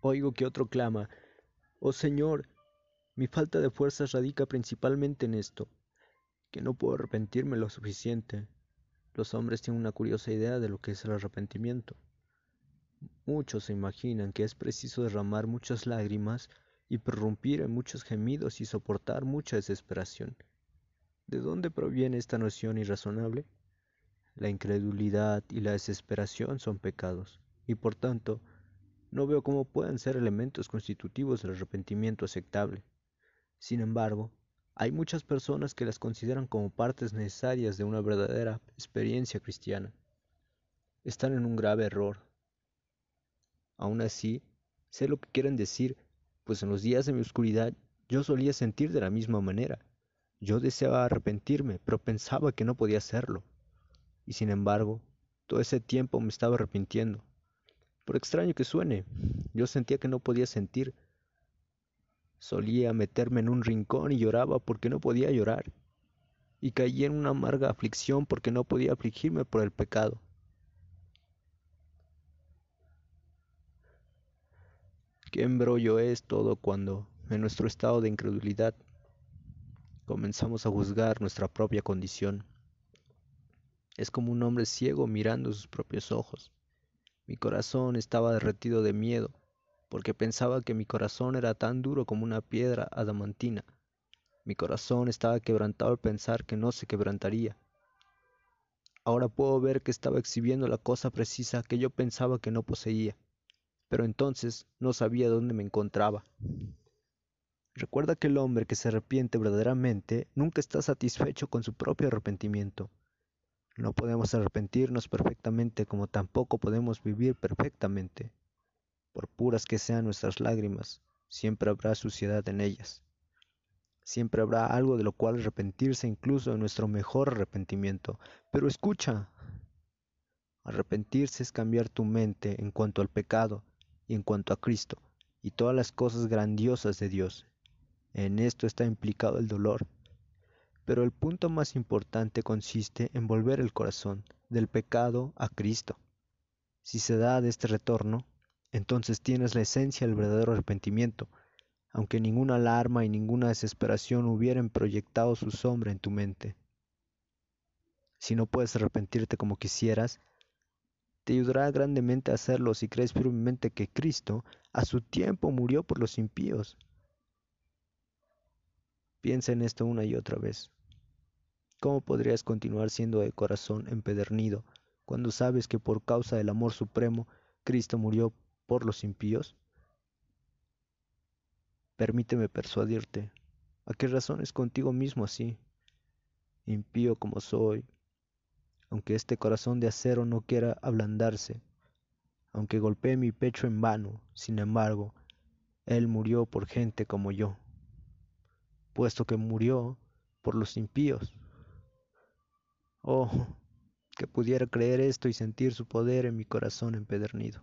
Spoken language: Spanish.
oigo que otro clama, Oh Señor, mi falta de fuerzas radica principalmente en esto, que no puedo arrepentirme lo suficiente. Los hombres tienen una curiosa idea de lo que es el arrepentimiento. Muchos se imaginan que es preciso derramar muchas lágrimas y prorrumpir en muchos gemidos y soportar mucha desesperación. ¿De dónde proviene esta noción irrazonable? La incredulidad y la desesperación son pecados, y por tanto, no veo cómo puedan ser elementos constitutivos del arrepentimiento aceptable. Sin embargo, hay muchas personas que las consideran como partes necesarias de una verdadera experiencia cristiana. Están en un grave error. Aún así, sé lo que quieren decir, pues en los días de mi oscuridad yo solía sentir de la misma manera. Yo deseaba arrepentirme, pero pensaba que no podía hacerlo y sin embargo, todo ese tiempo me estaba arrepintiendo. Por extraño que suene, yo sentía que no podía sentir. Solía meterme en un rincón y lloraba porque no podía llorar, y caí en una amarga aflicción porque no podía afligirme por el pecado. Qué embrollo es todo cuando, en nuestro estado de incredulidad, comenzamos a juzgar nuestra propia condición. Es como un hombre ciego mirando sus propios ojos. Mi corazón estaba derretido de miedo, porque pensaba que mi corazón era tan duro como una piedra adamantina. Mi corazón estaba quebrantado al pensar que no se quebrantaría. Ahora puedo ver que estaba exhibiendo la cosa precisa que yo pensaba que no poseía, pero entonces no sabía dónde me encontraba. Recuerda que el hombre que se arrepiente verdaderamente nunca está satisfecho con su propio arrepentimiento. No podemos arrepentirnos perfectamente como tampoco podemos vivir perfectamente. Por puras que sean nuestras lágrimas, siempre habrá suciedad en ellas. Siempre habrá algo de lo cual arrepentirse incluso en nuestro mejor arrepentimiento. Pero escucha, arrepentirse es cambiar tu mente en cuanto al pecado y en cuanto a Cristo y todas las cosas grandiosas de Dios. En esto está implicado el dolor, pero el punto más importante consiste en volver el corazón del pecado a Cristo. Si se da de este retorno, entonces tienes la esencia del verdadero arrepentimiento, aunque ninguna alarma y ninguna desesperación hubieran proyectado su sombra en tu mente. Si no puedes arrepentirte como quisieras, te ayudará grandemente a hacerlo si crees firmemente que Cristo a su tiempo murió por los impíos. Piensa en esto una y otra vez. ¿Cómo podrías continuar siendo de corazón empedernido cuando sabes que por causa del amor supremo Cristo murió por los impíos? Permíteme persuadirte. ¿A qué razones contigo mismo así? Impío como soy, aunque este corazón de acero no quiera ablandarse, aunque golpee mi pecho en vano, sin embargo, Él murió por gente como yo, puesto que murió por los impíos. Oh, que pudiera creer esto y sentir su poder en mi corazón empedernido.